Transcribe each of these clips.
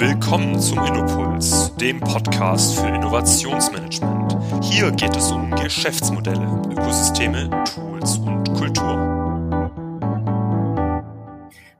Willkommen zum Innopuls, dem Podcast für Innovationsmanagement. Hier geht es um Geschäftsmodelle, Ökosysteme, Tools und Kultur.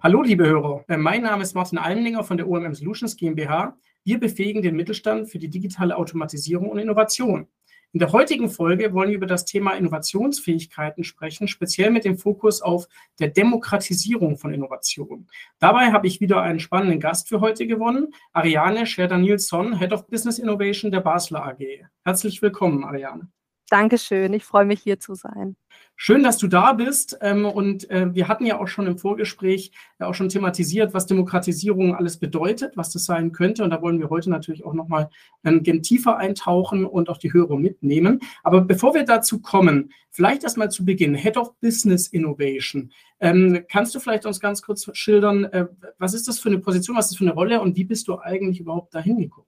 Hallo, liebe Hörer. Äh, mein Name ist Martin Almlinger von der OMM Solutions GmbH. Wir befähigen den Mittelstand für die digitale Automatisierung und Innovation. In der heutigen Folge wollen wir über das Thema Innovationsfähigkeiten sprechen, speziell mit dem Fokus auf der Demokratisierung von Innovation. Dabei habe ich wieder einen spannenden Gast für heute gewonnen, Ariane Scherder-Nilsson, Head of Business Innovation der Basler AG. Herzlich willkommen, Ariane. Dankeschön, ich freue mich hier zu sein. Schön, dass du da bist. Ähm, und äh, wir hatten ja auch schon im Vorgespräch ja auch schon thematisiert, was Demokratisierung alles bedeutet, was das sein könnte. Und da wollen wir heute natürlich auch nochmal ähm, tiefer eintauchen und auch die Hörer mitnehmen. Aber bevor wir dazu kommen, vielleicht erstmal zu Beginn, Head of Business Innovation. Ähm, kannst du vielleicht uns ganz kurz schildern, äh, was ist das für eine Position, was ist das für eine Rolle und wie bist du eigentlich überhaupt dahin gekommen?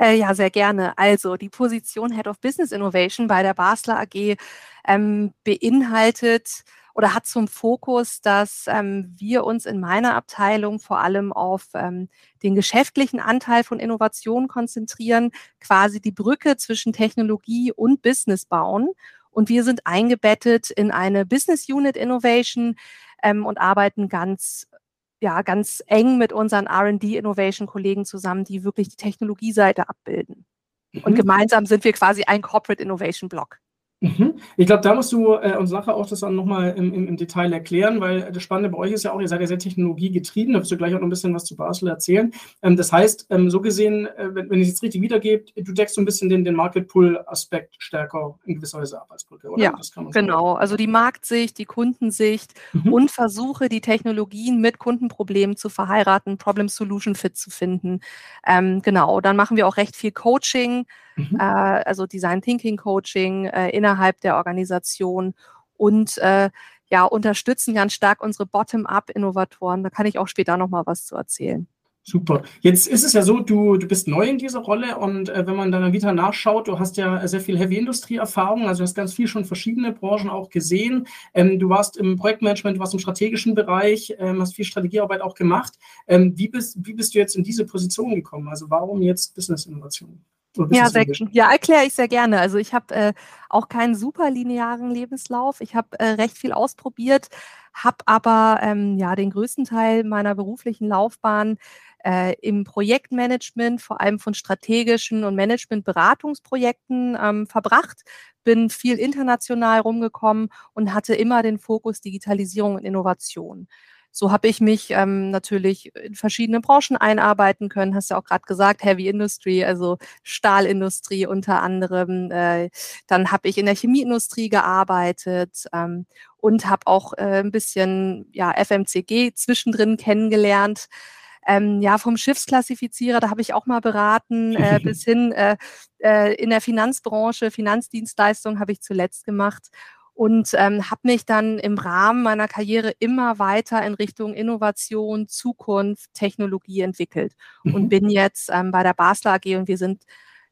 Äh, ja, sehr gerne. Also die Position Head of Business Innovation bei der Basler AG ähm, beinhaltet oder hat zum Fokus, dass ähm, wir uns in meiner Abteilung vor allem auf ähm, den geschäftlichen Anteil von Innovation konzentrieren, quasi die Brücke zwischen Technologie und Business bauen. Und wir sind eingebettet in eine Business Unit Innovation ähm, und arbeiten ganz ja, ganz eng mit unseren RD-Innovation-Kollegen zusammen, die wirklich die Technologieseite abbilden. Mhm. Und gemeinsam sind wir quasi ein Corporate Innovation Block. Mhm. Ich glaube, da musst du äh, uns nachher auch das dann nochmal im, im, im Detail erklären, weil das Spannende bei euch ist ja auch, ihr seid ja sehr technologiegetrieben, da wirst du gleich auch noch ein bisschen was zu Basel erzählen. Ähm, das heißt, ähm, so gesehen, äh, wenn, wenn ich es jetzt richtig wiedergebe, du deckst so ein bisschen den, den Market-Pull-Aspekt stärker in gewisser Weise ab als Brücke, oder? Ja, genau. So also die Marktsicht, die Kundensicht mhm. und versuche, die Technologien mit Kundenproblemen zu verheiraten, Problem-Solution-Fit zu finden. Ähm, genau, dann machen wir auch recht viel Coaching, mhm. äh, also Design Thinking Coaching äh, innerhalb der Organisation und äh, ja, unterstützen ganz stark unsere Bottom-up-Innovatoren. Da kann ich auch später nochmal was zu erzählen. Super. Jetzt ist es ja so, du, du bist neu in dieser Rolle und äh, wenn man deiner Vita nachschaut, du hast ja sehr viel Heavy-Industrie-Erfahrung, also du hast ganz viel schon verschiedene Branchen auch gesehen. Ähm, du warst im Projektmanagement, du warst im strategischen Bereich, ähm, hast viel Strategiearbeit auch gemacht. Ähm, wie, bist, wie bist du jetzt in diese Position gekommen? Also warum jetzt Business-Innovation? Ja, sehr, ja, erkläre ich sehr gerne. Also ich habe äh, auch keinen super linearen Lebenslauf. Ich habe äh, recht viel ausprobiert, habe aber ähm, ja den größten Teil meiner beruflichen Laufbahn äh, im Projektmanagement, vor allem von strategischen und Managementberatungsprojekten ähm, verbracht, bin viel international rumgekommen und hatte immer den Fokus Digitalisierung und Innovation. So habe ich mich ähm, natürlich in verschiedene Branchen einarbeiten können. Hast ja auch gerade gesagt, Heavy Industry, also Stahlindustrie unter anderem. Äh, dann habe ich in der Chemieindustrie gearbeitet ähm, und habe auch äh, ein bisschen ja, FMCG zwischendrin kennengelernt. Ähm, ja, vom Schiffsklassifizierer, da habe ich auch mal beraten, äh, bis hin äh, äh, in der Finanzbranche, Finanzdienstleistung habe ich zuletzt gemacht und ähm, habe mich dann im Rahmen meiner Karriere immer weiter in Richtung Innovation, Zukunft, Technologie entwickelt mhm. und bin jetzt ähm, bei der Basler AG und wir sind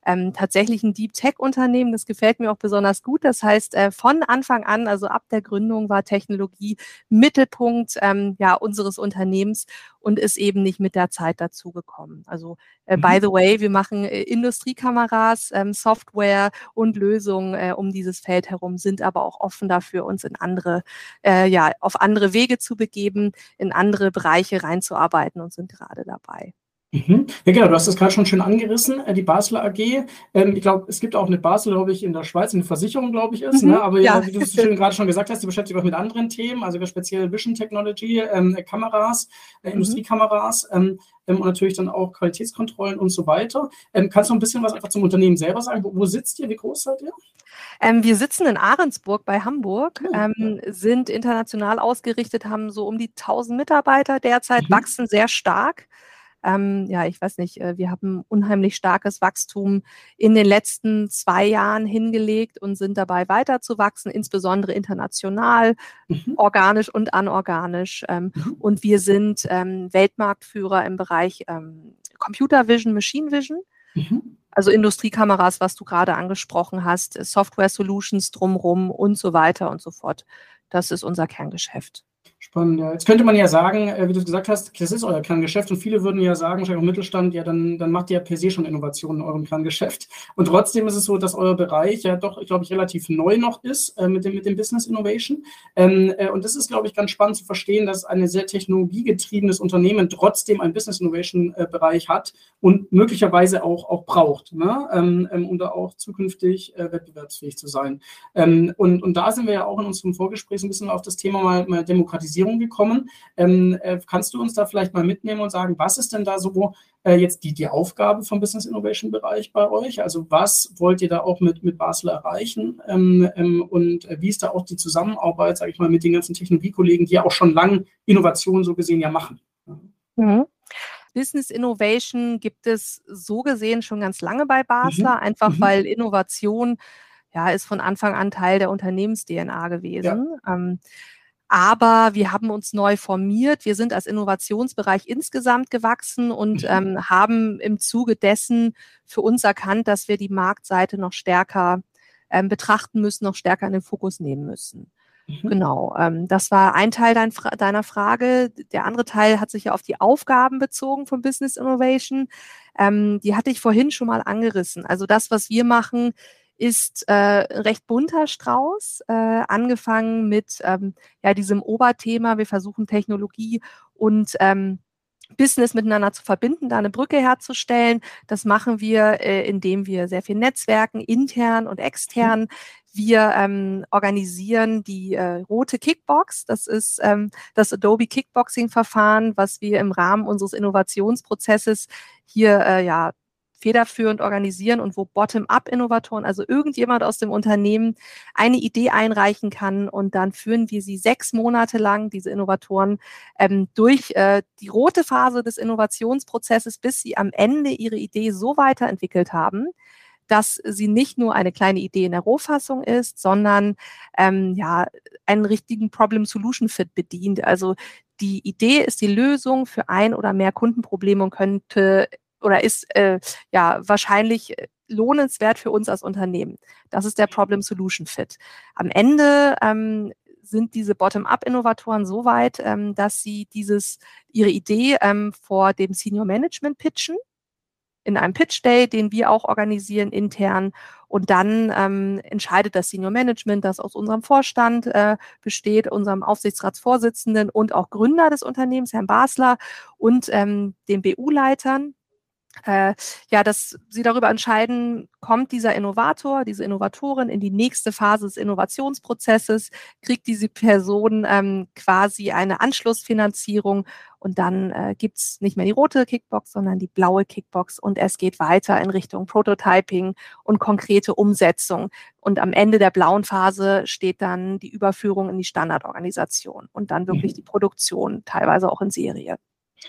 ähm, tatsächlich ein Deep Tech Unternehmen. Das gefällt mir auch besonders gut. Das heißt, äh, von Anfang an, also ab der Gründung, war Technologie Mittelpunkt ähm, ja, unseres Unternehmens und ist eben nicht mit der Zeit dazugekommen. Also äh, mhm. by the way, wir machen äh, Industriekameras, ähm, Software und Lösungen äh, um dieses Feld herum, sind aber auch offen dafür, uns in andere, äh, ja, auf andere Wege zu begeben, in andere Bereiche reinzuarbeiten und sind gerade dabei. Mhm. Ja, genau, du hast das gerade schon schön angerissen, äh, die Basler AG. Ähm, ich glaube, es gibt auch eine Basel, glaube ich, in der Schweiz, eine Versicherung, glaube ich, ist. Ne? Mhm, ne? Aber ja. wie du es gerade schon gesagt hast, die beschäftigt sich auch mit anderen Themen, also speziell Vision Technology, ähm, Kameras, äh, mhm. Industriekameras ähm, ähm, und natürlich dann auch Qualitätskontrollen und so weiter. Ähm, kannst du ein bisschen was einfach zum Unternehmen selber sagen? Wo, wo sitzt ihr? Wie groß seid ihr? Ähm, wir sitzen in Ahrensburg bei Hamburg, ja, ähm, sind international ausgerichtet, haben so um die 1000 Mitarbeiter derzeit, mhm. wachsen sehr stark. Ähm, ja, ich weiß nicht, äh, wir haben unheimlich starkes Wachstum in den letzten zwei Jahren hingelegt und sind dabei weiter zu wachsen, insbesondere international, mhm. organisch und anorganisch. Ähm, mhm. Und wir sind ähm, Weltmarktführer im Bereich ähm, Computer Vision, Machine Vision. Mhm. Also Industriekameras, was du gerade angesprochen hast, Software Solutions drumherum und so weiter und so fort. Das ist unser Kerngeschäft. Spannend. Jetzt könnte man ja sagen, äh, wie du gesagt hast, das ist euer Kerngeschäft und viele würden ja sagen, wahrscheinlich auch Mittelstand, ja, dann, dann macht ihr ja per se schon Innovationen in eurem Kerngeschäft. Und trotzdem ist es so, dass euer Bereich ja doch, glaube ich, relativ neu noch ist äh, mit, dem, mit dem Business Innovation. Ähm, äh, und das ist, glaube ich, ganz spannend zu verstehen, dass ein sehr technologiegetriebenes Unternehmen trotzdem einen Business Innovation äh, Bereich hat und möglicherweise auch, auch braucht, ne? ähm, ähm um da auch zukünftig äh, wettbewerbsfähig zu sein. Ähm, und, und da sind wir ja auch in unserem Vorgespräch ein bisschen auf das Thema mal, mal Demokratisierung Digitalisierung gekommen. Ähm, äh, kannst du uns da vielleicht mal mitnehmen und sagen, was ist denn da so äh, jetzt die, die Aufgabe vom Business Innovation Bereich bei euch? Also was wollt ihr da auch mit, mit Basel erreichen? Ähm, ähm, und wie ist da auch die Zusammenarbeit, sage ich mal, mit den ganzen Technologiekollegen, die ja auch schon lange Innovationen so gesehen ja machen? Mhm. Business Innovation gibt es so gesehen schon ganz lange bei Basler, mhm. einfach mhm. weil Innovation ja ist von Anfang an Teil der Unternehmens-DNA gewesen. Ja. Ähm, aber wir haben uns neu formiert. Wir sind als Innovationsbereich insgesamt gewachsen und mhm. ähm, haben im Zuge dessen für uns erkannt, dass wir die Marktseite noch stärker ähm, betrachten müssen, noch stärker in den Fokus nehmen müssen. Mhm. Genau, ähm, das war ein Teil dein, deiner Frage. Der andere Teil hat sich ja auf die Aufgaben bezogen von Business Innovation. Ähm, die hatte ich vorhin schon mal angerissen. Also das, was wir machen, ist äh, recht bunter Strauß, äh, angefangen mit ähm, ja, diesem Oberthema. Wir versuchen Technologie und ähm, Business miteinander zu verbinden, da eine Brücke herzustellen. Das machen wir, äh, indem wir sehr viel Netzwerken, intern und extern. Wir ähm, organisieren die äh, rote Kickbox. Das ist ähm, das Adobe Kickboxing-Verfahren, was wir im Rahmen unseres Innovationsprozesses hier äh, ja federführend organisieren und wo Bottom-up-Innovatoren, also irgendjemand aus dem Unternehmen, eine Idee einreichen kann und dann führen wir sie sechs Monate lang, diese Innovatoren, ähm, durch äh, die rote Phase des Innovationsprozesses, bis sie am Ende ihre Idee so weiterentwickelt haben, dass sie nicht nur eine kleine Idee in der Rohfassung ist, sondern ähm, ja einen richtigen Problem-Solution-Fit bedient. Also die Idee ist die Lösung für ein oder mehr Kundenprobleme und könnte oder ist äh, ja wahrscheinlich äh, lohnenswert für uns als Unternehmen. Das ist der Problem Solution Fit. Am Ende ähm, sind diese Bottom-up-Innovatoren so weit, ähm, dass sie dieses, ihre Idee ähm, vor dem Senior Management pitchen in einem Pitch Day, den wir auch organisieren intern. Und dann ähm, entscheidet das Senior Management, das aus unserem Vorstand äh, besteht, unserem Aufsichtsratsvorsitzenden und auch Gründer des Unternehmens, Herrn Basler, und ähm, den BU-Leitern, äh, ja, dass sie darüber entscheiden, kommt dieser Innovator, diese Innovatorin in die nächste Phase des Innovationsprozesses, kriegt diese Person ähm, quasi eine Anschlussfinanzierung und dann äh, gibt es nicht mehr die rote Kickbox, sondern die blaue Kickbox und es geht weiter in Richtung Prototyping und konkrete Umsetzung. Und am Ende der blauen Phase steht dann die Überführung in die Standardorganisation und dann wirklich mhm. die Produktion, teilweise auch in Serie.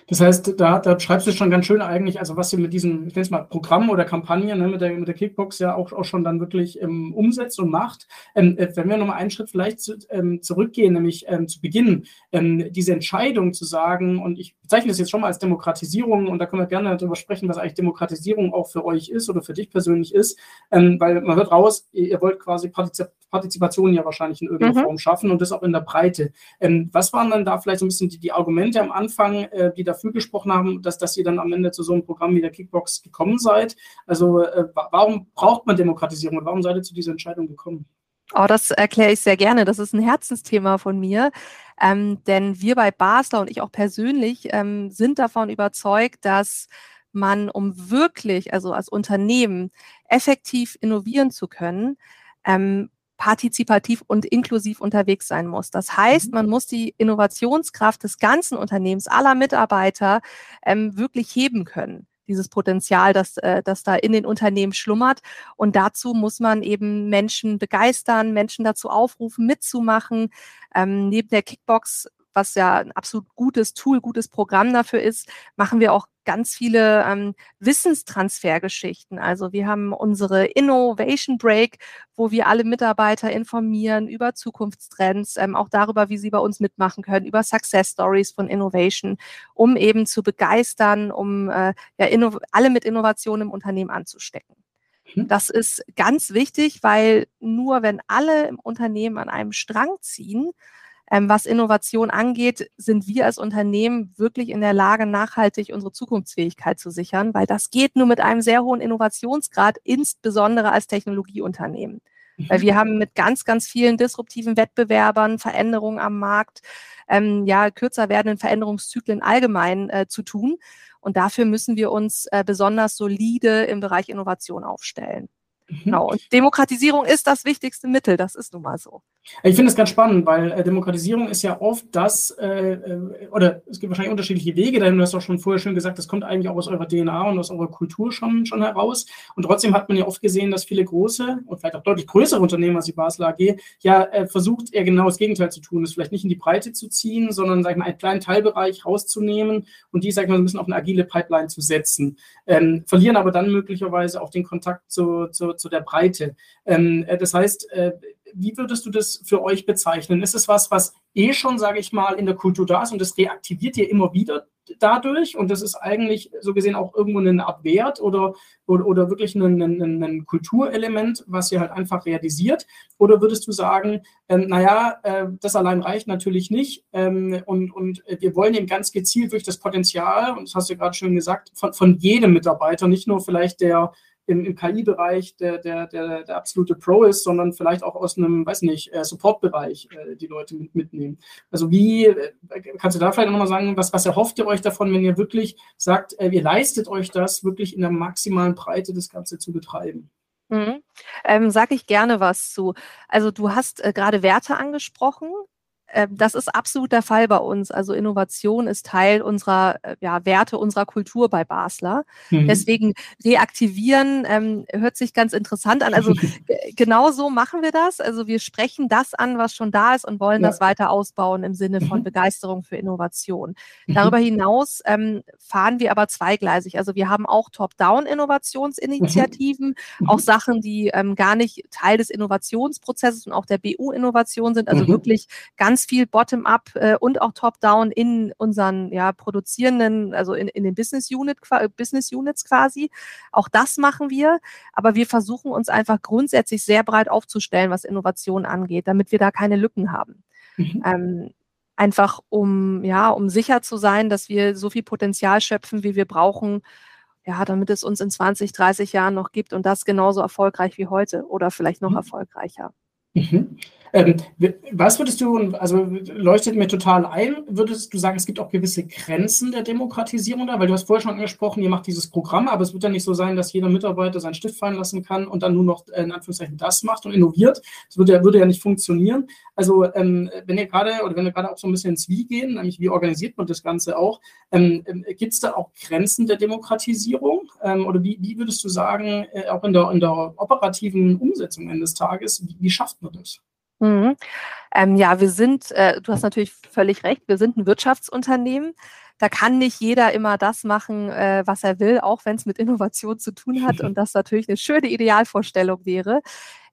Das heißt, da, da schreibst du schon ganz schön eigentlich, also was ihr mit diesem, ich nenne es mal Programm oder Kampagne, ne, mit, der, mit der Kickbox ja auch, auch schon dann wirklich ähm, umsetzt und macht. Ähm, äh, wenn wir nochmal einen Schritt vielleicht zu, ähm, zurückgehen, nämlich ähm, zu Beginn, ähm, diese Entscheidung zu sagen, und ich bezeichne das jetzt schon mal als Demokratisierung, und da können wir gerne darüber sprechen, was eigentlich Demokratisierung auch für euch ist oder für dich persönlich ist, ähm, weil man hört raus, ihr, wollt quasi Partizip Partizipation ja wahrscheinlich in irgendeiner mhm. Form schaffen und das auch in der Breite. Was waren dann da vielleicht so ein bisschen die, die Argumente am Anfang, äh, die dafür gesprochen haben, dass, dass ihr dann am Ende zu so einem Programm wie der Kickbox gekommen seid? Also äh, warum braucht man Demokratisierung und warum seid ihr zu dieser Entscheidung gekommen? Oh, das erkläre ich sehr gerne. Das ist ein Herzensthema von mir. Ähm, denn wir bei Basler und ich auch persönlich ähm, sind davon überzeugt, dass man, um wirklich, also als Unternehmen, effektiv innovieren zu können, ähm, partizipativ und inklusiv unterwegs sein muss. Das heißt, mhm. man muss die Innovationskraft des ganzen Unternehmens, aller Mitarbeiter ähm, wirklich heben können dieses Potenzial, das, äh, das da in den Unternehmen schlummert. Und dazu muss man eben Menschen begeistern, Menschen dazu aufrufen, mitzumachen. Ähm, neben der Kickbox was ja ein absolut gutes Tool, gutes Programm dafür ist, machen wir auch ganz viele ähm, Wissenstransfergeschichten. Also wir haben unsere Innovation Break, wo wir alle Mitarbeiter informieren über Zukunftstrends, ähm, auch darüber, wie sie bei uns mitmachen können, über Success Stories von Innovation, um eben zu begeistern, um äh, ja, alle mit Innovation im Unternehmen anzustecken. Mhm. Das ist ganz wichtig, weil nur wenn alle im Unternehmen an einem Strang ziehen, Ähm, was Innovation angeht, sind wir als Unternehmen wirklich in der Lage, nachhaltig unsere Zukunftsfähigkeit zu sichern, weil das geht nur mit einem sehr hohen Innovationsgrad, insbesondere als Technologieunternehmen. Weil wir haben mit ganz, ganz vielen disruptiven Wettbewerbern, Veränderungen am Markt, ähm, ja, kürzer werdenden Veränderungszyklen allgemein äh, zu tun. Und dafür müssen wir uns äh, besonders solide im Bereich Innovation aufstellen. Mhm. Genau. Und Demokratisierung ist das wichtigste Mittel. Das ist nun mal so. Ich finde es ganz spannend, weil äh, Demokratisierung ist ja oft das, äh, äh, oder es gibt wahrscheinlich unterschiedliche Wege, denn du hast auch schon vorher schon gesagt, das kommt eigentlich auch aus eurer DNA und aus eurer Kultur schon, schon heraus. Und trotzdem hat man ja oft gesehen, dass viele große und vielleicht auch deutlich größere Unternehmen als die Basel AG ja äh, versucht, eher genau das Gegenteil zu tun, es vielleicht nicht in die Breite zu ziehen, sondern sag ich mal, einen kleinen Teilbereich rauszunehmen und die, sag ich mal, ein bisschen auf eine agile Pipeline zu setzen. Ähm, verlieren aber dann möglicherweise auch den Kontakt zu, zu, zu der Breite. Ähm, äh, das heißt, äh, wie würdest du das für euch bezeichnen? Ist es was, was eh schon, sage ich mal, in der Kultur da ist und das reaktiviert ihr immer wieder dadurch und das ist eigentlich so gesehen auch irgendwo eine Art Wert oder, oder, oder wirklich ein, ein, ein, Kulturelement, was ihr halt einfach realisiert? Oder würdest du sagen, ähm, naja, äh, das allein reicht natürlich nicht ähm, und, und wir wollen eben ganz gezielt durch das Potenzial, und das hast du gerade schon gesagt, von, von jedem Mitarbeiter, nicht nur vielleicht der im, im KI-Bereich der, der, der, der absolute Pro ist, sondern vielleicht auch aus einem, weiß nicht, äh, Support-Bereich äh, die Leute mit, mitnehmen. Also wie, äh, kannst du da vielleicht nochmal sagen, was, was erhofft ihr euch davon, wenn ihr wirklich sagt, äh, ihr leistet euch das, wirklich in der maximalen Breite das Ganze zu betreiben? Mhm. Ähm, Sage ich gerne was zu. Also du hast äh, gerade Werte angesprochen. Ähm, das ist absolut der Fall bei uns. Also Innovation ist Teil unserer äh, ja, Werte, unserer Kultur bei Basler. Mhm. Deswegen reaktivieren ähm, hört sich ganz interessant an. Also genau so machen wir das. Also wir sprechen das an, was schon da ist und wollen ja. das weiter ausbauen im Sinne von mhm. Begeisterung für Innovation. Mhm. Darüber hinaus ähm, fahren wir aber zweigleisig. Also wir haben auch Top-Down-Innovationsinitiativen, mhm. auch Sachen, die ähm, gar nicht Teil des Innovationsprozesses und auch der BU-Innovation sind. Also mhm. wirklich ganz ganz viel Bottom-up äh, und auch Top-down in unseren ja, produzierenden, also in, in den Business, Unit, Business Units quasi. Auch das machen wir, aber wir versuchen uns einfach grundsätzlich sehr breit aufzustellen, was Innovation angeht, damit wir da keine Lücken haben. Mhm. Ähm, einfach um, ja, um sicher zu sein, dass wir so viel Potenzial schöpfen, wie wir brauchen, ja, damit es uns in 20, 30 Jahren noch gibt und das genauso erfolgreich wie heute oder vielleicht noch mhm. erfolgreicher. Mhm. Ähm, was würdest du, also leuchtet mir total ein, würdest du sagen, es gibt auch gewisse Grenzen der Demokratisierung da? Weil du hast vorher schon angesprochen, ihr macht dieses Programm, aber es wird ja nicht so sein, dass jeder Mitarbeiter seinen Stift fallen lassen kann und dann nur noch äh, in Anführungszeichen das macht und innoviert. Das würde ja, würde ja nicht funktionieren. Also ähm, wenn ihr gerade oder wenn wir gerade auch so ein bisschen ins Wie gehen, nämlich wie organisiert man das Ganze auch, ähm, ähm gibt es da auch Grenzen der Demokratisierung? Ähm, oder wie, wie würdest du sagen, äh, auch in der, in der operativen Umsetzung eines Tages, wie, wie schafft man das? Mhm. Ähm, ja, wir sind, äh, du hast natürlich völlig recht, wir sind ein Wirtschaftsunternehmen. Da kann nicht jeder immer das machen, äh, was er will, auch wenn es mit Innovation zu tun hat und das natürlich eine schöne Idealvorstellung wäre.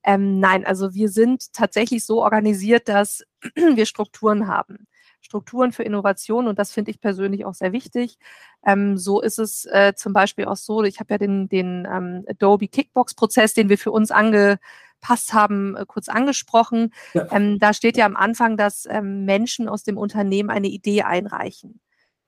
Ähm, nein, also wir sind tatsächlich so organisiert, dass wir Strukturen haben. Strukturen für Innovation und das finde ich persönlich auch sehr wichtig. Ähm, so ist es äh, zum Beispiel auch so, ich habe ja den, den ähm, Adobe Kickbox-Prozess, den wir für uns ange, Pass haben, äh, kurz angesprochen. Ja. Ähm, da steht ja am Anfang, dass ähm, Menschen aus dem Unternehmen eine Idee einreichen.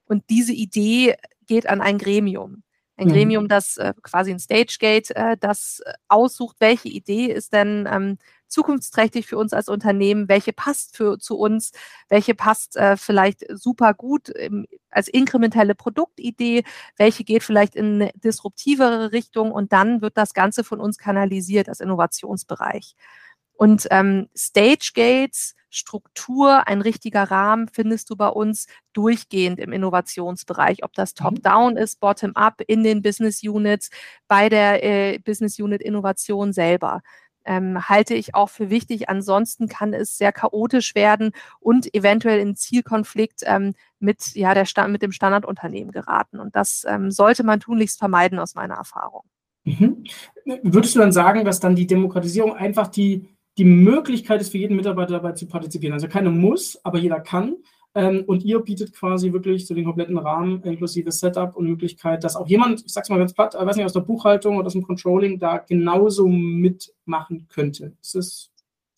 Und diese Idee geht an ein Gremium. Ein mhm. Gremium, das äh, quasi ein Stagegate, äh, das aussucht, welche Idee ist denn ähm, zukunftsträchtig für uns als Unternehmen, welche passt für, zu uns, welche passt äh, vielleicht super gut im, als inkrementelle Produktidee, welche geht vielleicht in eine disruptivere Richtung und dann wird das Ganze von uns kanalisiert als Innovationsbereich. Und ähm, Stage Gates, Struktur, ein richtiger Rahmen findest du bei uns durchgehend im Innovationsbereich, ob das mhm. Top-Down ist, Bottom-up in den Business Units, bei der äh, Business Unit Innovation selber ähm, halte ich auch für wichtig. Ansonsten kann es sehr chaotisch werden und eventuell in Zielkonflikt ähm, mit, ja, der mit dem Standardunternehmen geraten. Und das ähm, sollte man tunlichst vermeiden aus meiner Erfahrung. Mhm. Würdest du dann sagen, dass dann die Demokratisierung einfach die, die Möglichkeit ist, für jeden Mitarbeiter dabei zu partizipieren? Also keiner muss, aber jeder kann. Ähm, und ihr bietet quasi wirklich so den kompletten Rahmen inklusive Setup und Möglichkeit, dass auch jemand, ich sag's mal ganz platt, weiß nicht, aus der Buchhaltung oder aus dem Controlling da genauso mitmachen könnte. Ist das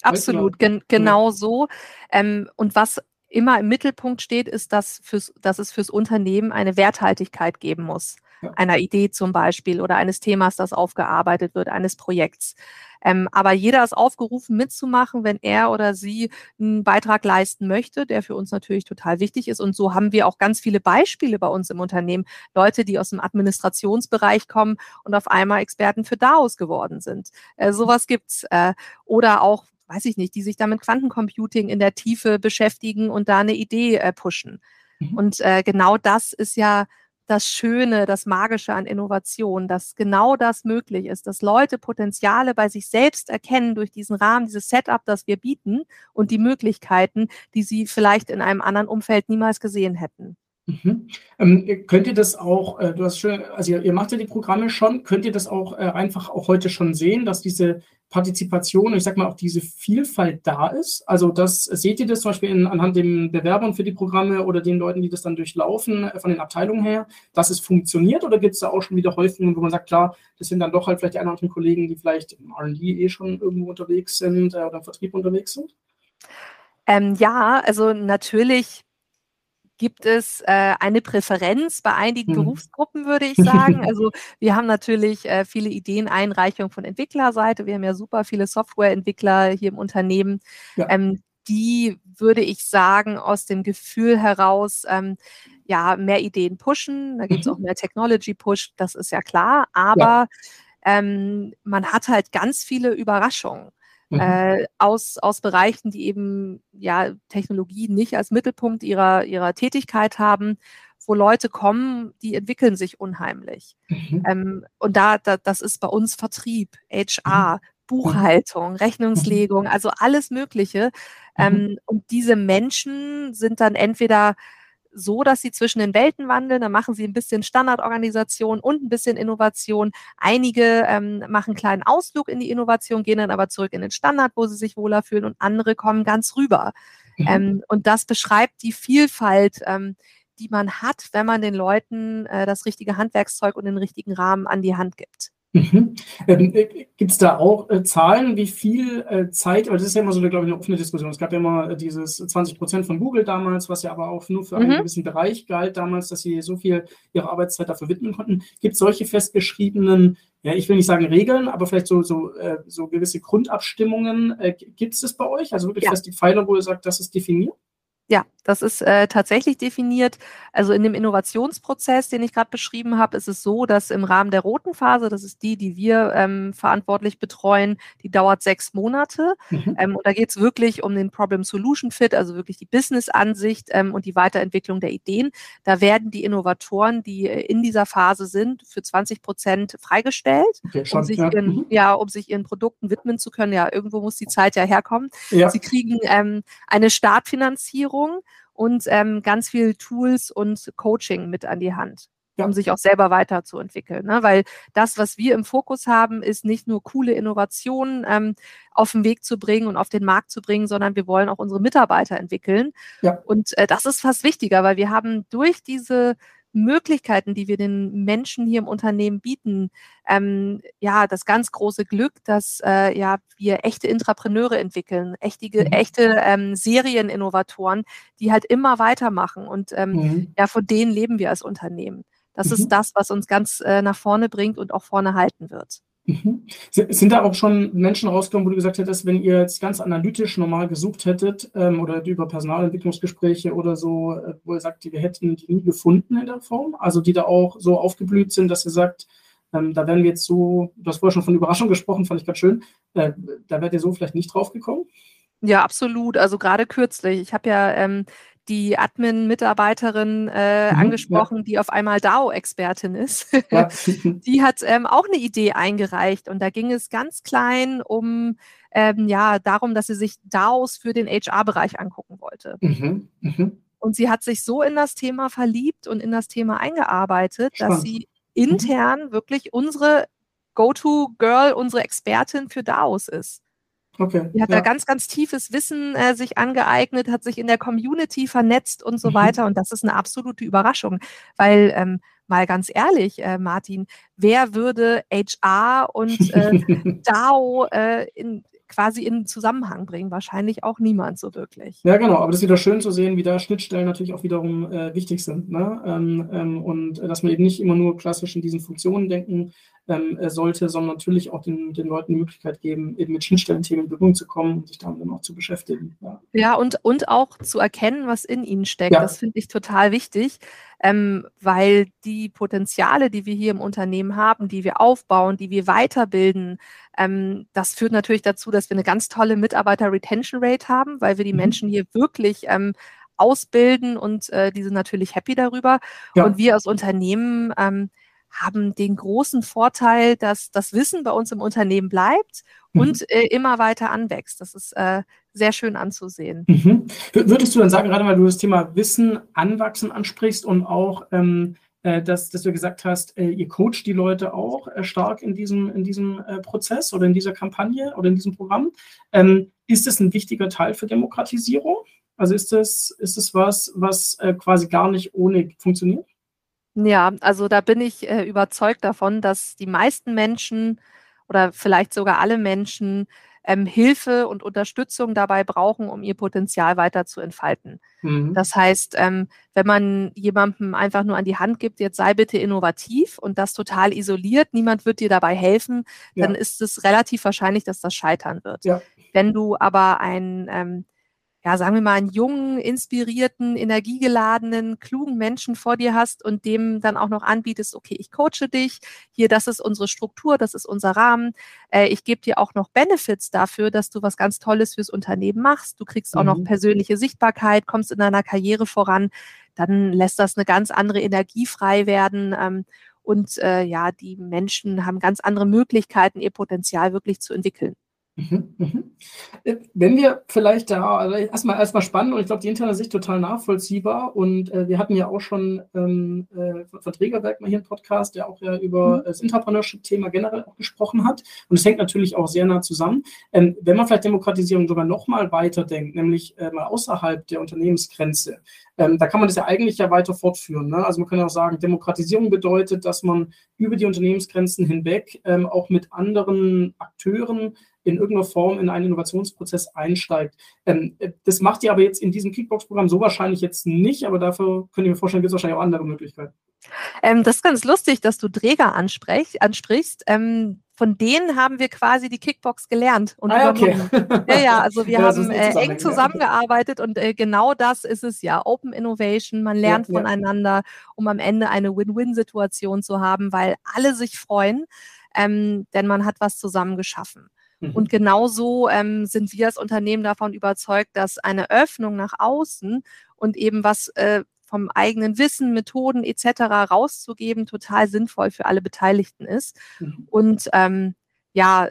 Absolut, gen genau so. Ähm, und was immer im Mittelpunkt steht, ist, dass, fürs, dass es fürs Unternehmen eine Werthaltigkeit geben muss. Einer Idee zum Beispiel oder eines Themas, das aufgearbeitet wird, eines Projekts. Ähm, aber jeder ist aufgerufen, mitzumachen, wenn er oder sie einen Beitrag leisten möchte, der für uns natürlich total wichtig ist. Und so haben wir auch ganz viele Beispiele bei uns im Unternehmen. Leute, die aus dem Administrationsbereich kommen und auf einmal Experten für DAOs geworden sind. Äh, sowas gibt's. Äh, oder auch weiß ich nicht, die sich da mit Quantencomputing in der Tiefe beschäftigen und da eine Idee äh, pushen. Mhm. Und äh, genau das ist ja das Schöne, das Magische an Innovation, dass genau das möglich ist, dass Leute Potenziale bei sich selbst erkennen durch diesen Rahmen, dieses Setup, das wir bieten und die Möglichkeiten, die sie vielleicht in einem anderen Umfeld niemals gesehen hätten. Mhm. Ähm, könnt ihr das auch, äh, du hast schon, also ihr, ihr, macht ja die Programme schon, könnt ihr das auch äh, einfach auch heute schon sehen, dass diese Partizipation, ich sag mal auch diese Vielfalt da ist? Also das seht ihr das zum Beispiel in, anhand den Bewerbern für die Programme oder den Leuten, die das dann durchlaufen, äh, von den Abteilungen her, dass es funktioniert oder gibt es da auch schon wieder Häufungen, wo man sagt, klar, das sind dann doch halt vielleicht die ein oder anderen Kollegen, die vielleicht im RD eh schon irgendwo unterwegs sind äh, oder im Vertrieb unterwegs sind? Ähm, ja, also natürlich gibt es äh, eine Präferenz bei einigen mhm. Berufsgruppen, würde ich sagen. Also wir haben natürlich äh, viele Ideeneinreichungen von Entwicklerseite. Wir haben ja super viele Softwareentwickler hier im Unternehmen. Ja. Ähm, die würde ich sagen, aus dem Gefühl heraus, ähm, ja, mehr Ideen pushen. Da gibt es mhm. auch mehr Technology Push, das ist ja klar. Aber ja. Ähm, man hat halt ganz viele Überraschungen mhm. äh, aus, aus Bereichen, die eben ja Technologie nicht als Mittelpunkt ihrer, ihrer Tätigkeit haben, wo Leute kommen, die entwickeln sich unheimlich. Mhm. Ähm, und da, da, das ist bei uns Vertrieb, HR, mhm. Buchhaltung, Rechnungslegung, mhm. also alles Mögliche. Mhm. Ähm, und diese Menschen sind dann entweder so, dass sie zwischen den Welten wandeln. Dann machen sie ein bisschen Standardorganisation und ein bisschen Innovation. Einige ähm, machen einen kleinen Ausflug in die Innovation, gehen dann aber zurück in den Standard, wo sie sich wohler fühlen und andere kommen ganz rüber. Mhm. Ähm, und das beschreibt die Vielfalt, ähm, die man hat, wenn man den Leuten äh, das richtige Handwerkszeug und den richtigen Rahmen an die Hand gibt. Mhm. Ähm, äh, Gibt es da auch äh, Zahlen, wie viel äh, Zeit, aber das ist ja immer so, glaube ich, eine offene Diskussion. Es gab ja immer äh, dieses 20 Prozent von Google damals, was ja aber auch nur für mhm. einen gewissen Bereich galt damals, dass sie so viel ihre Arbeitszeit dafür widmen konnten. Gibt es solche festgeschriebenen, ja, ich will nicht sagen Regeln, aber vielleicht so, so, äh, so gewisse Grundabstimmungen. Gibt es das bei euch? Also wirklich ja. fest die Pfeiler, wo ihr sagt, das ist definiert? Ja, das ist äh, tatsächlich definiert. Also in dem Innovationsprozess, den ich gerade beschrieben habe, ist es so, dass im Rahmen der roten Phase, das ist die, die wir ähm, verantwortlich betreuen, die dauert sechs Monate. Mhm. Ähm, und da geht es wirklich um den Problem-Solution-Fit, also wirklich die Business-Ansicht ähm, und die Weiterentwicklung der Ideen. Da werden die Innovatoren, die äh, in dieser Phase sind, für 20 Prozent freigestellt, okay, um, sich ja. Ihren, mhm. ja, um sich ihren Produkten widmen zu können. Ja, irgendwo muss die Zeit ja herkommen. Ja. Sie kriegen ähm, eine Startfinanzierung Ernährung und ähm, ganz viel Tools und Coaching mit an die Hand um sich auch selber weiterzuentwickeln. Ne? Weil das, was wir im Fokus haben, ist nicht nur coole Innovationen ähm, auf den Weg zu bringen und auf den Markt zu bringen, sondern wir wollen auch unsere Mitarbeiter entwickeln. Ja. Und äh, das ist fast wichtiger, weil wir haben durch diese Möglichkeiten, die wir den Menschen hier im Unternehmen bieten, ähm, ja, das ganz große Glück, dass äh, ja, wir echte Intrapreneure entwickeln, echtige, mhm. echte ähm, Serieninnovatoren, die halt immer weitermachen. Und ähm, mhm. ja, von denen leben wir als Unternehmen. Das mhm. ist das, was uns ganz äh, nach vorne bringt und auch vorne halten wird. Mhm. Sind da auch schon Menschen rausgekommen, wo du gesagt hättest, wenn ihr jetzt ganz analytisch normal gesucht hättet ähm, oder über Personalentwicklungsgespräche oder so, äh, wo ihr sagt, wir hätten die nie gefunden in der Form? Also die da auch so aufgeblüht sind, dass ihr sagt, ähm, da wären wir jetzt so, du hast vorher schon von Überraschung gesprochen, fand ich ganz schön, äh, da wärt ihr so vielleicht nicht drauf gekommen? Ja, absolut. Also gerade kürzlich. Ich habe ja ähm, die Admin-Mitarbeiterin äh, mhm, angesprochen, ja. die auf einmal DAO-Expertin ist. Ja. die hat ähm, auch eine Idee eingereicht und da ging es ganz klein um ähm, ja darum, dass sie sich DAOs für den HR-Bereich angucken wollte. Mhm, mh. Und sie hat sich so in das Thema verliebt und in das Thema eingearbeitet, Spannend. dass sie mhm. intern mhm. wirklich unsere Go-To-Girl, unsere Expertin für DAOs ist. Okay, die hat ja. da ganz, ganz tiefes Wissen äh, sich angeeignet, hat sich in der Community vernetzt und so mhm. weiter. Und das ist eine absolute Überraschung, weil ähm, mal ganz ehrlich, äh, Martin, wer würde HR und äh, DAO äh, in, quasi in Zusammenhang bringen? Wahrscheinlich auch niemand so wirklich. Ja, genau, aber das ist wieder schön zu sehen, wie da Schnittstellen natürlich auch wiederum äh, wichtig sind. Ne? Ähm, ähm, und dass man eben nicht immer nur klassisch in diesen Funktionen denken ähm, äh, sollte, sondern natürlich auch den, den Leuten die Möglichkeit geben, eben mit Schnittstellenthemen in Berührung zu kommen und sich damit dann auch zu beschäftigen. Ja, ja und, und auch zu erkennen, was in ihnen steckt. Ja. Das finde ich total wichtig, ähm, weil die Potenziale, die wir hier im Unternehmen haben, die wir aufbauen, die wir weiterbilden, ähm, das führt natürlich dazu, dass wir eine ganz tolle Mitarbeiter-Retention-Rate haben, weil wir die mhm. Menschen hier wirklich ähm, ausbilden und äh, die sind natürlich happy darüber. Ja. Und wir als Unternehmen ähm, haben den großen Vorteil, dass das Wissen bei uns im Unternehmen bleibt mhm. und äh, immer weiter anwächst. Das ist äh, sehr schön anzusehen. Mhm. Würdest du dann sagen, gerade weil du das Thema Wissen anwachsen ansprichst und auch ähm, äh, dass, dass, du gesagt hast, äh, ihr coacht die Leute auch äh, stark in diesem, in diesem äh, Prozess oder in dieser Kampagne oder in diesem Programm. Ähm, ist das ein wichtiger Teil für Demokratisierung? Also ist das, ist das was, was quasi gar nicht ohne funktioniert? Ja, also da bin ich äh, überzeugt davon, dass die meisten Menschen oder vielleicht sogar alle Menschen ähm, Hilfe und Unterstützung dabei brauchen, um ihr Potenzial weiter zu entfalten. Mhm. Das heißt, ähm, wenn man jemandem einfach nur an die Hand gibt, jetzt sei bitte innovativ und das total isoliert, niemand wird dir dabei helfen, ja. dann ist es relativ wahrscheinlich, dass das scheitern wird. Ja. Wenn du aber ein ähm, ja, sagen wir mal, einen jungen, inspirierten, energiegeladenen, klugen Menschen vor dir hast und dem dann auch noch anbietest, okay, ich coache dich, hier, das ist unsere Struktur, das ist unser Rahmen, äh, ich gebe dir auch noch Benefits dafür, dass du was ganz Tolles fürs Unternehmen machst, du kriegst auch mhm. noch persönliche Sichtbarkeit, kommst in deiner Karriere voran, dann lässt das eine ganz andere Energie frei werden. Ähm, und äh, ja, die Menschen haben ganz andere Möglichkeiten, ihr Potenzial wirklich zu entwickeln. Mhm, mhm. Äh, wenn wir vielleicht da, also erstmal erstmal spannend und ich glaube, die interne Sicht total nachvollziehbar. Und äh, wir hatten ja auch schon ähm, äh, Verträgerwerk mal hier im Podcast, der auch ja über mhm. das Entrepreneurship-Thema generell auch gesprochen hat. Und es hängt natürlich auch sehr nah zusammen. Ähm, wenn man vielleicht Demokratisierung sogar nochmal weiterdenkt, nämlich äh, mal außerhalb der Unternehmensgrenze, ähm, da kann man das ja eigentlich ja weiter fortführen. Ne? Also man kann ja auch sagen, Demokratisierung bedeutet, dass man über die Unternehmensgrenzen hinweg ähm, auch mit anderen Akteuren in irgendeiner Form in einen Innovationsprozess einsteigt. Ähm, das macht ihr aber jetzt in diesem Kickbox-Programm so wahrscheinlich jetzt nicht, aber dafür könnt ihr mir vorstellen, gibt es wahrscheinlich auch andere Möglichkeiten. Ähm, das ist ganz lustig, dass du Träger ansprech, ansprichst. Ähm, von denen haben wir quasi die Kickbox gelernt und ah, okay. Ja, ja, also wir ja, haben äh, eng zusammengearbeitet und äh, genau das ist es ja. Open Innovation, man lernt ja, voneinander, um am Ende eine Win-Win-Situation zu haben, weil alle sich freuen, ähm, denn man hat was zusammen geschaffen. Mhm. Und genauso ähm, sind wir als Unternehmen davon überzeugt, dass eine Öffnung nach außen und eben was äh, vom eigenen Wissen, Methoden etc. rauszugeben, total sinnvoll für alle Beteiligten ist. Mhm. Und ähm, ja,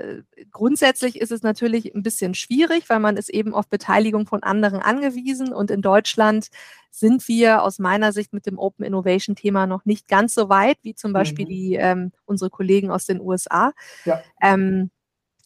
grundsätzlich ist es natürlich ein bisschen schwierig, weil man ist eben auf Beteiligung von anderen angewiesen. Und in Deutschland sind wir aus meiner Sicht mit dem Open Innovation Thema noch nicht ganz so weit, wie zum Beispiel mhm. die, ähm, unsere Kollegen aus den USA. Ja. Ähm,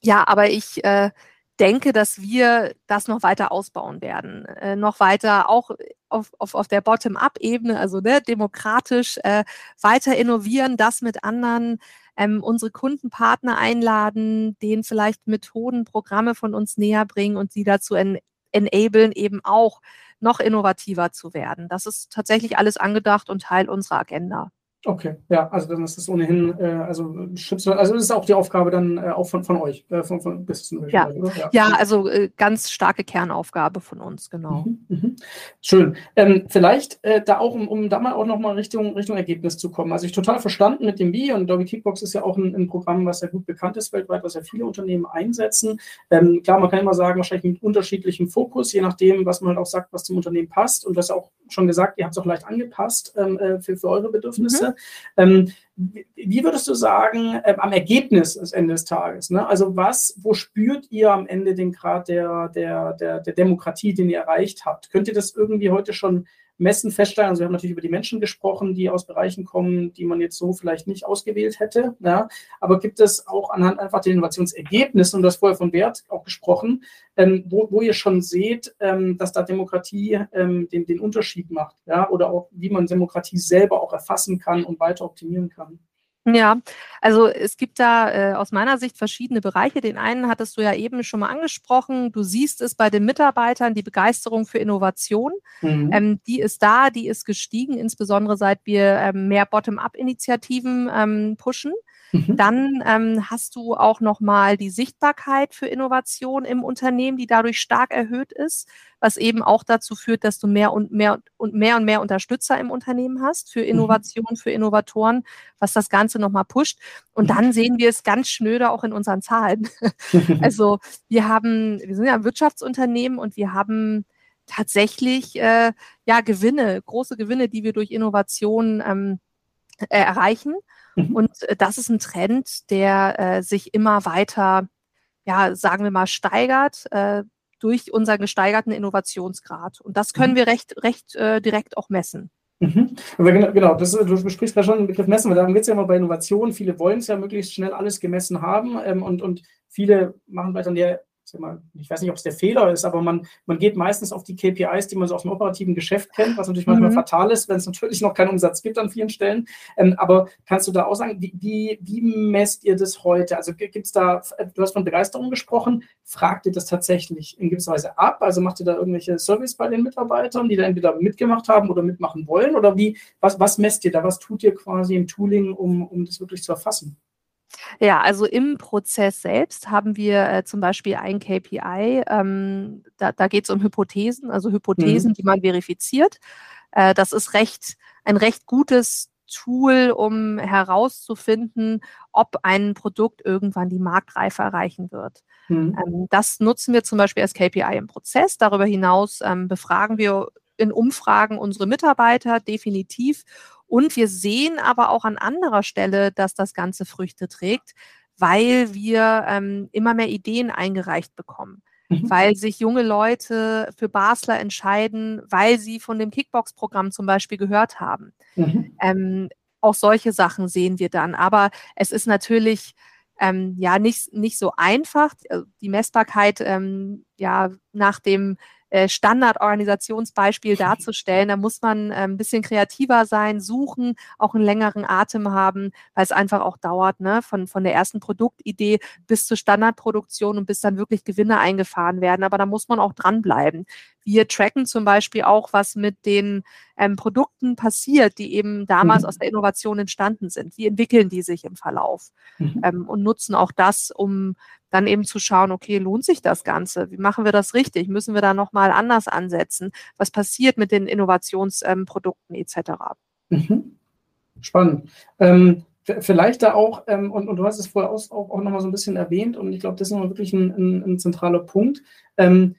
ja, aber ich äh, denke, dass wir das noch weiter ausbauen werden. Äh, noch weiter auch auf, auf, auf der Bottom-up-Ebene, also ne, demokratisch äh, weiter innovieren, das mit anderen ähm, unsere Kundenpartner einladen, denen vielleicht Methoden, Programme von uns näher bringen und sie dazu en enablen, eben auch noch innovativer zu werden. Das ist tatsächlich alles angedacht und Teil unserer Agenda. Okay, ja, also dann ist es ohnehin, äh, also also das ist auch die Aufgabe dann äh, auch von, von euch, äh, von, von Business ja. ja. ja, also äh, ganz starke Kernaufgabe von uns, genau. Mhm, mhm. Schön. Ähm, vielleicht äh, da auch, um, um da mal auch nochmal Richtung, Richtung Ergebnis zu kommen. Also ich total verstanden mit dem Wie und Doggy Kickbox ist ja auch ein, ein, Programm, was ja gut bekannt ist weltweit, was ja viele Unternehmen einsetzen. Ähm, klar, man kann immer sagen, wahrscheinlich mit unterschiedlichem Fokus, je nachdem, was man halt auch sagt, was zum Unternehmen passt. Und das auch schon gesagt, ihr habt es auch leicht angepasst ähm, äh, für, für eure Bedürfnisse. Mhm. Ähm, wie würdest du sagen, äh, am Ergebnis des Ende des Tages? Ne? Also was, wo spürt ihr am Ende den Grad der, der, der, der Demokratie, den ihr erreicht habt? Könnt ihr das irgendwie heute schon messen, feststellen. Also wir haben natürlich über die Menschen gesprochen, die aus Bereichen kommen, die man jetzt so vielleicht nicht ausgewählt hätte. Ja. Aber gibt es auch anhand einfach der Innovationsergebnisse, und das vorher von Wert auch gesprochen, ähm, wo, wo, ihr schon seht, ähm, dass da Demokratie ähm, den, den Unterschied macht, ja, oder auch wie man Demokratie selber auch erfassen kann und weiter optimieren kann? Ja, also es gibt da äh, aus meiner Sicht verschiedene Bereiche. Den einen hattest du ja eben schon mal angesprochen. Du siehst es bei den Mitarbeitern, die Begeisterung für Innovation. Mhm. Ähm, die ist da, die ist gestiegen, insbesondere seit wir ähm, mehr Bottom-up-Initiativen ähm, pushen. Mhm. Dann ähm, hast du auch nochmal die Sichtbarkeit für Innovation im Unternehmen, die dadurch stark erhöht ist, was eben auch dazu führt, dass du mehr und mehr und mehr und mehr Unterstützer im Unternehmen hast für mhm. Innovation, mhm. für Innovatoren, was das Ganze nochmal pusht. Und mhm. dann sehen wir es ganz schnöde auch in unseren Zahlen. also wir haben, wir sind ja ein Wirtschaftsunternehmen und wir haben tatsächlich äh, ja Gewinne, große Gewinne, die wir durch Innovation ähm, äh, erreichen. Mhm. Und äh, das ist ein Trend, der äh, sich immer weiter, ja, sagen wir mal, steigert äh, durch unseren gesteigerten Innovationsgrad. Und das können mhm. wir recht, recht äh, direkt auch messen. Mhm. Genau, genau, das, du besprichst gerade schon den Begriff messen, weil darum geht es ja immer bei Innovationen. Viele wollen es ja möglichst schnell alles gemessen haben ähm, und, und viele machen weiter, der ich weiß nicht, ob es der Fehler ist, aber man, man geht meistens auf die KPIs, die man so aus dem operativen Geschäft kennt, was natürlich manchmal mhm. fatal ist, wenn es natürlich noch keinen Umsatz gibt an vielen Stellen. Ähm, aber kannst du da auch sagen, wie, wie, wie messt ihr das heute? Also gibt es da, du hast von Begeisterung gesprochen, fragt ihr das tatsächlich in gewisser Weise ab? Also macht ihr da irgendwelche Service bei den Mitarbeitern, die da entweder mitgemacht haben oder mitmachen wollen? Oder wie, was, was messt ihr da? Was tut ihr quasi im Tooling, um, um das wirklich zu erfassen? Ja, also im Prozess selbst haben wir äh, zum Beispiel ein KPI, ähm, da, da geht es um Hypothesen, also Hypothesen, mhm. die man verifiziert. Äh, das ist recht, ein recht gutes Tool, um herauszufinden, ob ein Produkt irgendwann die Marktreife erreichen wird. Mhm. Ähm, das nutzen wir zum Beispiel als KPI im Prozess. Darüber hinaus ähm, befragen wir in Umfragen unsere Mitarbeiter definitiv und wir sehen aber auch an anderer Stelle, dass das Ganze Früchte trägt, weil wir ähm, immer mehr Ideen eingereicht bekommen. Mhm. Weil sich junge Leute für Basler entscheiden, weil sie von dem Kickbox-Programm zum Beispiel gehört haben. Mhm. Ähm, auch solche Sachen sehen wir dann. Aber es ist natürlich ähm, ja nicht, nicht so einfach. Die Messbarkeit ähm, ja nach dem Standardorganisationsbeispiel darzustellen. Da muss man äh, ein bisschen kreativer sein, suchen, auch einen längeren Atem haben, weil es einfach auch dauert, ne? von, von der ersten Produktidee bis zur Standardproduktion und bis dann wirklich Gewinne eingefahren werden. Aber da muss man auch dranbleiben. Wir tracken zum Beispiel auch, was mit den ähm, Produkten passiert, die eben damals mhm. aus der Innovation entstanden sind. Wie entwickeln die sich im Verlauf? Mhm. Ähm, und nutzen auch das, um dann eben zu schauen, okay, lohnt sich das Ganze? Wie machen wir das richtig? Müssen wir da nochmal anders ansetzen? Was passiert mit den Innovationsprodukten ähm, etc.? Mhm. Spannend. Ähm, vielleicht da auch, ähm, und, und, du hast es vorher auch, auch nochmal so ein bisschen erwähnt, und ich glaube, das ist nochmal wirklich ein, ein, ein zentraler Punkt. Ähm,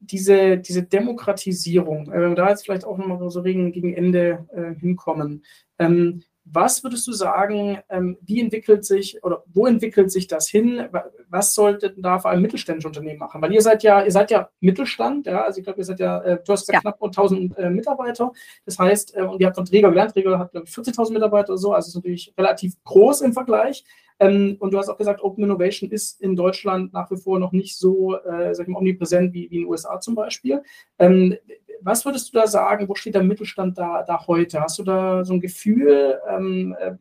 diese, diese Demokratisierung, äh, wenn wir da jetzt vielleicht auch nochmal so gegen, gegen Ende äh, hinkommen, ähm, was würdest du sagen, ähm, wie entwickelt sich oder wo entwickelt sich das hin? Was sollte da vor allem mittelständische Unternehmen machen? Weil ihr seid ja, ihr seid ja Mittelstand, ja, also ich glaube, ihr seid ja, äh, du hast ja, ja. knapp 1000 äh, Mitarbeiter. Das heißt, äh, und ihr habt von Träger gelernt, Träger hat, glaube ich, 14.000 Mitarbeiter oder so, also ist natürlich relativ groß im Vergleich. Ähm, und du hast auch gesagt, Open Innovation ist in Deutschland nach wie vor noch nicht so, äh, sag ich mal, omnipräsent wie, wie in den USA zum Beispiel. Ähm, was würdest du da sagen? Wo steht der Mittelstand da, da heute? Hast du da so ein Gefühl? Ähm, äh,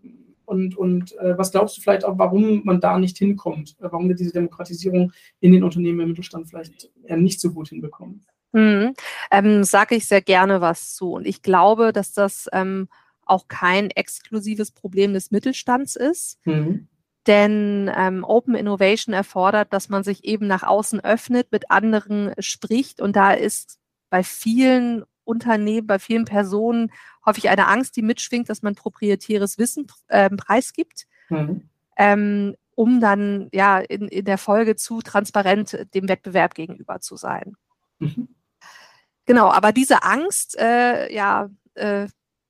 und, und äh, was glaubst du vielleicht auch, warum man da nicht hinkommt? Äh, warum wir diese Demokratisierung in den Unternehmen im Mittelstand vielleicht eher nicht so gut hinbekommen? Mhm. Ähm, Sage ich sehr gerne was zu. Und ich glaube, dass das ähm, auch kein exklusives Problem des Mittelstands ist. Mhm. Denn ähm, Open Innovation erfordert, dass man sich eben nach außen öffnet, mit anderen spricht. Und da ist bei vielen Unternehmen, bei vielen Personen häufig eine Angst, die mitschwingt, dass man proprietäres Wissen äh, preisgibt, mhm. ähm, um dann ja in, in der Folge zu transparent dem Wettbewerb gegenüber zu sein. Mhm. Genau, aber diese Angst, äh, ja, äh,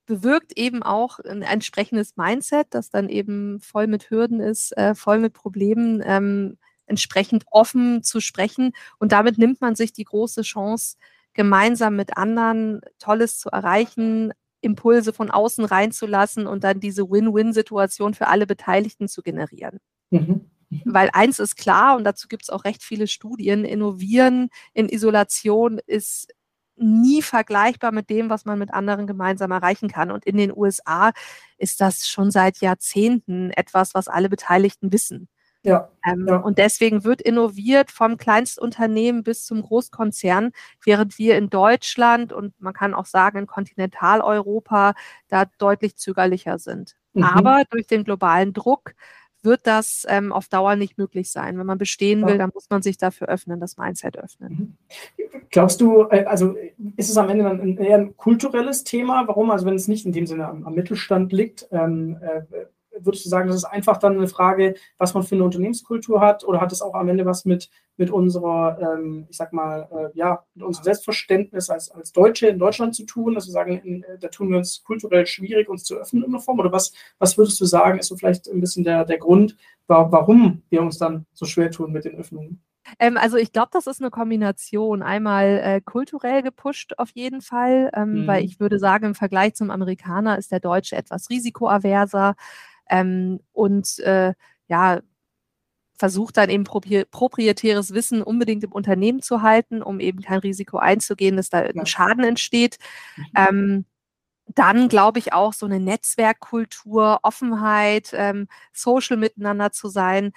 bewirkt eben auch ein entsprechendes Mindset, das dann eben voll mit Hürden ist, äh, voll mit Problemen, ähm, entsprechend offen zu sprechen. Und damit nimmt man sich die große Chance, gemeinsam mit anderen Tolles zu erreichen, Impulse von außen reinzulassen und dann diese Win-Win-Situation für alle Beteiligten zu generieren. Mhm. mhm. Weil eins ist klar, und dazu gibt es auch recht viele Studien, innovieren in Isolation ist nie vergleichbar mit dem, was man mit anderen gemeinsam erreichen kann. Und in den USA ist das schon seit Jahrzehnten etwas, was alle Beteiligten wissen. Ja, ähm, ja. Und deswegen wird innoviert vom Kleinstunternehmen bis zum Großkonzern, während wir in Deutschland und man kann auch sagen in Kontinentaleuropa da deutlich zögerlicher sind. Mhm. Aber durch den globalen Druck wird das ähm, auf Dauer nicht möglich sein. Wenn man bestehen will, dann muss man sich dafür öffnen, das Mindset öffnen. Mhm. Glaubst du, äh, also ist es am Ende dann eher ein kulturelles Thema? Warum? Also wenn es nicht in dem Sinne am, am Mittelstand liegt, ähm, äh, würdest du sagen, das ist einfach dann eine Frage, was man für eine Unternehmenskultur hat oder hat es auch am Ende was mit, mit unserer, ähm, ich sag mal, äh, ja, mit unserem Selbstverständnis als, als Deutsche in Deutschland zu tun, dass wir sagen, in, äh, da tun wir uns kulturell schwierig, uns zu öffnen in der Form oder was, was würdest du sagen, ist so vielleicht ein bisschen der, der Grund, warum wir uns dann so schwer tun mit den Öffnungen? Ähm, also ich glaube, das ist eine Kombination. Einmal äh, kulturell gepusht auf jeden Fall, ähm, mhm. weil ich würde sagen, im Vergleich zum Amerikaner ist der Deutsche etwas risikoaverser ähm, und äh, ja, versucht dann eben proprietäres Wissen unbedingt im Unternehmen zu halten, um eben kein Risiko einzugehen, dass da ein Schaden entsteht. Mhm. Ähm, dann glaube ich auch so eine Netzwerkkultur, Offenheit, ähm, social miteinander zu sein.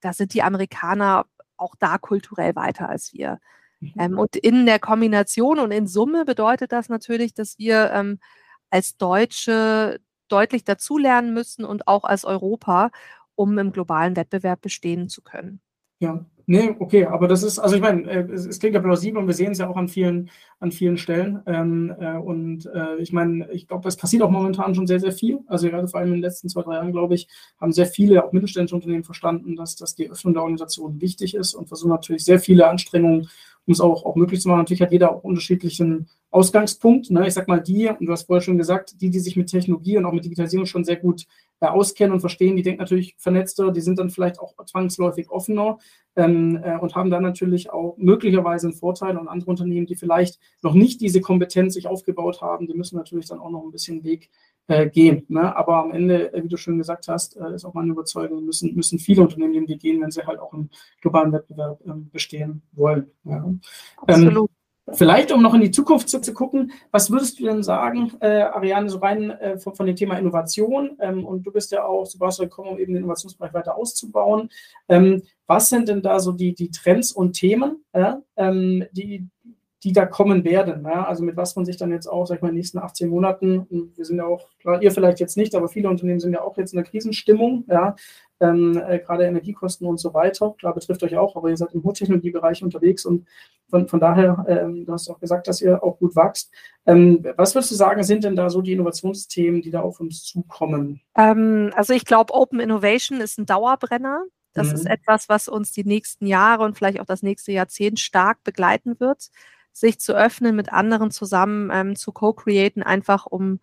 Da sind die Amerikaner auch da kulturell weiter als wir. Mhm. Ähm, und in der Kombination und in Summe bedeutet das natürlich, dass wir ähm, als Deutsche deutlich dazulernen müssen und auch als Europa, um im globalen Wettbewerb bestehen zu können. Ja, nee, okay, aber das ist, also ich meine, äh, es, es, klingt ja plausibel und wir sehen es ja auch an vielen, an vielen Stellen. Ähm, äh, und äh, ich meine, ich glaube, es passiert auch momentan schon sehr, sehr viel. Also gerade vor allem in den letzten zwei, drei Jahren, glaube ich, haben sehr viele, auch mittelständische Unternehmen verstanden, dass, dass die Öffnung der Organisation wichtig ist und versuchen natürlich sehr viele Anstrengungen, um es auch, auch möglich zu machen. Natürlich hat jeder auch unterschiedlichen Ausgangspunkt. Ne? Ich sag mal, die, und du hast vorher schon gesagt, die, die sich mit Technologie und auch mit Digitalisierung schon sehr gut äh, auskennen und verstehen, die denken natürlich vernetzter, die sind dann vielleicht auch zwangsläufig offener ähm, äh, und haben dann natürlich auch möglicherweise einen Vorteil. Und andere Unternehmen, die vielleicht noch nicht diese Kompetenz sich aufgebaut haben, die müssen natürlich dann auch noch ein bisschen Weg äh, gehen. Ne? Aber am Ende, äh, wie du schon gesagt hast, äh, ist auch meine Überzeugung, müssen, müssen viele Unternehmen den gehen, wenn sie halt auch im globalen Wettbewerb ähm, bestehen wollen. Ja. Absolut. Ähm, Vielleicht, um noch in die Zukunft zu, zu gucken, was würdest du denn sagen, äh, Ariane, so rein äh, von, von, dem Thema Innovation, ähm, und du bist ja auch so warst gekommen, um eben den Innovationsbereich weiter auszubauen. Ähm, was sind denn da so die, die Trends und Themen, äh, ähm, die, die da kommen werden. Ja? Also mit was man sich dann jetzt auch, sag ich mal, in den nächsten 18 Monaten, wir sind ja auch, klar, ihr vielleicht jetzt nicht, aber viele Unternehmen sind ja auch jetzt in der Krisenstimmung, ja, ähm, äh, gerade Energiekosten und so weiter. Klar, betrifft euch auch, aber ihr seid im Hochtechnologiebereich unterwegs und von, von daher, ähm, du hast auch gesagt, dass ihr auch gut wächst. Ähm, was würdest du sagen, sind denn da so die Innovationsthemen, die da auf uns zukommen? Ähm, also ich glaube, Open Innovation ist ein Dauerbrenner. Das mhm. ist etwas, was uns die nächsten Jahre und vielleicht auch das nächste Jahrzehnt stark begleiten wird sich zu öffnen, mit anderen zusammen ähm, zu co-createn, einfach um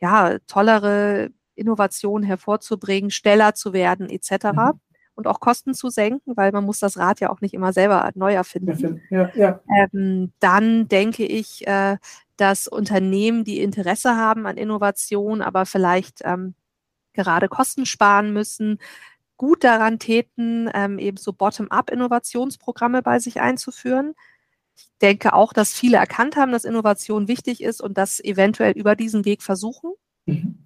ja, tollere Innovationen hervorzubringen, schneller zu werden etc. Mhm. Und auch Kosten zu senken, weil man muss das Rad ja auch nicht immer selber neu erfinden. Ja, ja. Ähm, dann denke ich, äh, dass Unternehmen, die Interesse haben an Innovation, aber vielleicht ähm, gerade Kosten sparen müssen, gut daran täten, ähm, eben so Bottom-up-Innovationsprogramme bei sich einzuführen, ich denke auch, dass viele erkannt haben, dass Innovation wichtig ist und das eventuell über diesen Weg versuchen. Mhm.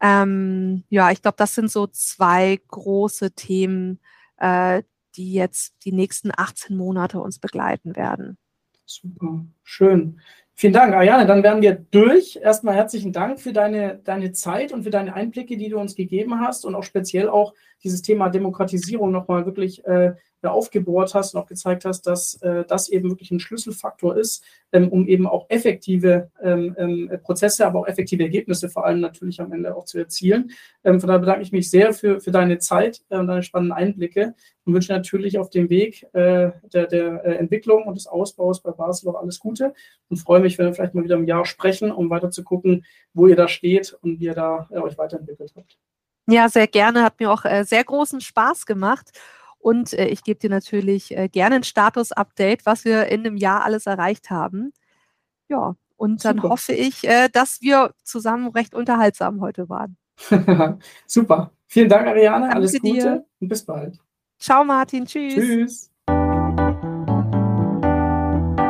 Ähm, ja, ich glaube, das sind so zwei große Themen, äh, die jetzt die nächsten 18 Monate uns begleiten werden. Super, schön. Vielen Dank, Ariane. Dann wären wir durch. Erstmal herzlichen Dank für deine, deine Zeit und für deine Einblicke, die du uns gegeben hast und auch speziell auch dieses Thema Demokratisierung nochmal wirklich äh, aufgebohrt hast und auch gezeigt hast, dass äh, das eben wirklich ein Schlüsselfaktor ist, ähm, um eben auch effektive ähm, ähm, Prozesse, aber auch effektive Ergebnisse vor allem natürlich am Ende auch zu erzielen. Ähm, von daher bedanke ich mich sehr für, für deine Zeit äh, und deine spannenden Einblicke und wünsche natürlich auf dem Weg äh, der, der äh, Entwicklung und des Ausbaus bei Basel auch alles Gute und freue mich, wenn wir vielleicht mal wieder im Jahr sprechen, um weiter zu gucken, wo ihr da steht und wie ihr da äh, euch weiterentwickelt habt. Ja, sehr gerne. Hat mir auch äh, sehr großen Spaß gemacht. Und äh, ich gebe dir natürlich äh, gerne ein Status-Update, was wir in einem Jahr alles erreicht haben. Ja, und dann Super. hoffe ich, äh, dass wir zusammen recht unterhaltsam heute waren. Super. Vielen Dank, Ariane. Danke alles Gute dir. und bis bald. Ciao, Martin. Tschüss. Tschüss.